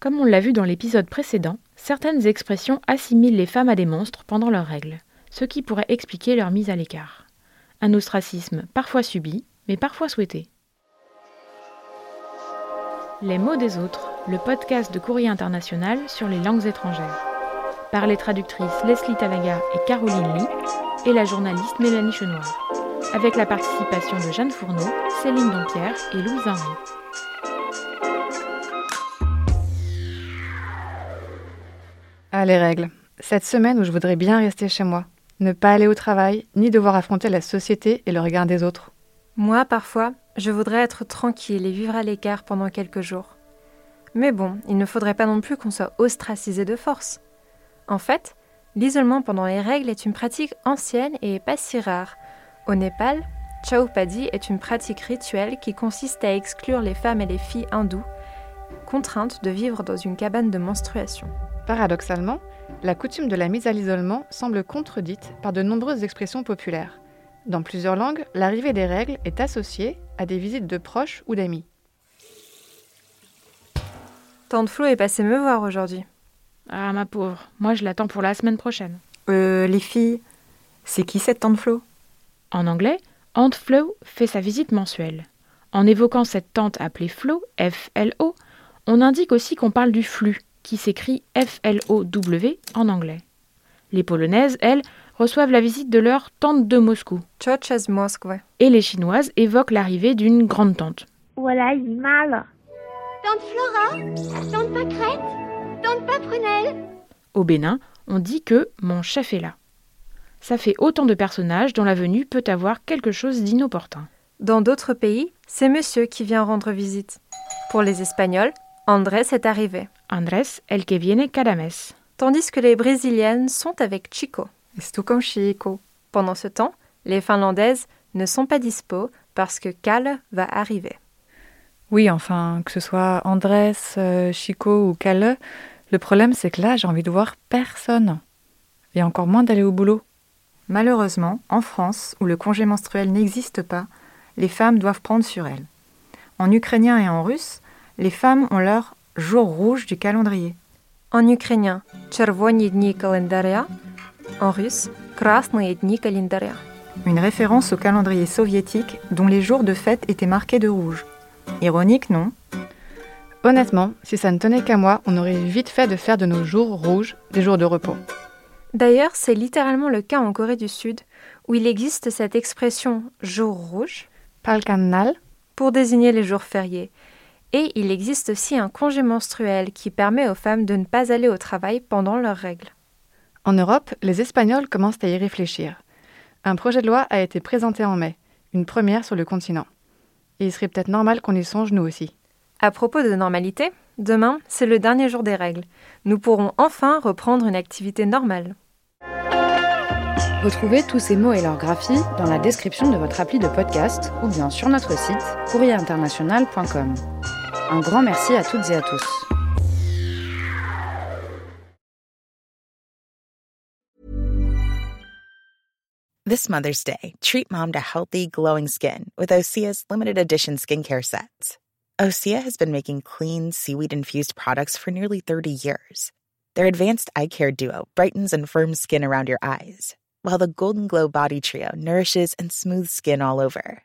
Comme on l'a vu dans l'épisode précédent, certaines expressions assimilent les femmes à des monstres pendant leurs règles, ce qui pourrait expliquer leur mise à l'écart. Un ostracisme parfois subi, mais parfois souhaité. Les mots des autres, le podcast de Courrier International sur les langues étrangères. Par les traductrices Leslie Talaga et Caroline Lee, et la journaliste Mélanie Chenoir, avec la participation de Jeanne Fourneau, Céline Dompierre et Louise Henry. Ah, les règles. Cette semaine où je voudrais bien rester chez moi. Ne pas aller au travail, ni devoir affronter la société et le regard des autres. Moi, parfois, je voudrais être tranquille et vivre à l'écart pendant quelques jours. Mais bon, il ne faudrait pas non plus qu'on soit ostracisé de force. En fait, l'isolement pendant les règles est une pratique ancienne et pas si rare. Au Népal, Chaupadi est une pratique rituelle qui consiste à exclure les femmes et les filles hindoues, contraintes de vivre dans une cabane de menstruation. Paradoxalement, la coutume de la mise à l'isolement semble contredite par de nombreuses expressions populaires. Dans plusieurs langues, l'arrivée des règles est associée à des visites de proches ou d'amis. Tante Flo est passée me voir aujourd'hui. Ah, ma pauvre, moi je l'attends pour la semaine prochaine. Euh, les filles, c'est qui cette tante Flo? En anglais, Aunt Flo fait sa visite mensuelle. En évoquant cette tante appelée Flo, F-L-O, on indique aussi qu'on parle du flux, qui s'écrit F-L-O-W en anglais. Les Polonaises, elles, reçoivent la visite de leur tante de Moscou. Et les Chinoises évoquent l'arrivée d'une grande tante. Tante Flora, tante tante Au Bénin, on dit que mon chef est là. Ça fait autant de personnages dont la venue peut avoir quelque chose d'inopportun. Dans d'autres pays, c'est monsieur qui vient rendre visite. Pour les Espagnols, Andrés est arrivé. Andrés, el que viene cada mes. Tandis que les Brésiliennes sont avec Chico. Estou com Chico. Pendant ce temps, les Finlandaises ne sont pas dispo parce que Cal va arriver. Oui, enfin, que ce soit Andrés, euh, Chico ou Kalle, le problème c'est que là, j'ai envie de voir personne. Et encore moins d'aller au boulot. Malheureusement, en France, où le congé menstruel n'existe pas, les femmes doivent prendre sur elles. En ukrainien et en russe, les femmes ont leur jour rouge du calendrier. En ukrainien, Червоні дні календаря. En russe, Красные дни календаря. Une référence au calendrier soviétique dont les jours de fête étaient marqués de rouge. Ironique, non Honnêtement, si ça ne tenait qu'à moi, on aurait vite fait de faire de nos jours rouges des jours de repos. D'ailleurs, c'est littéralement le cas en Corée du Sud, où il existe cette expression jour rouge Palkanal, pour désigner les jours fériés. et il existe aussi un congé menstruel qui permet aux femmes de ne pas aller au travail pendant leurs règles. En Europe, les Espagnols commencent à y réfléchir. Un projet de loi a été présenté en mai, une première sur le continent. Et il serait peut-être normal qu'on y songe nous aussi. À propos de normalité, demain, c'est le dernier jour des règles. Nous pourrons enfin reprendre une activité normale. Retrouvez tous ces mots et leurs graphies dans la description de votre appli de podcast ou bien sur notre site courrierinternational.com. Un grand merci à toutes et à tous. This Mother's Day, treat mom to healthy, glowing skin with Osea's limited edition skincare sets. Osea has been making clean, seaweed infused products for nearly 30 years. Their advanced eye care duo brightens and firms skin around your eyes, while the Golden Glow Body Trio nourishes and smooths skin all over.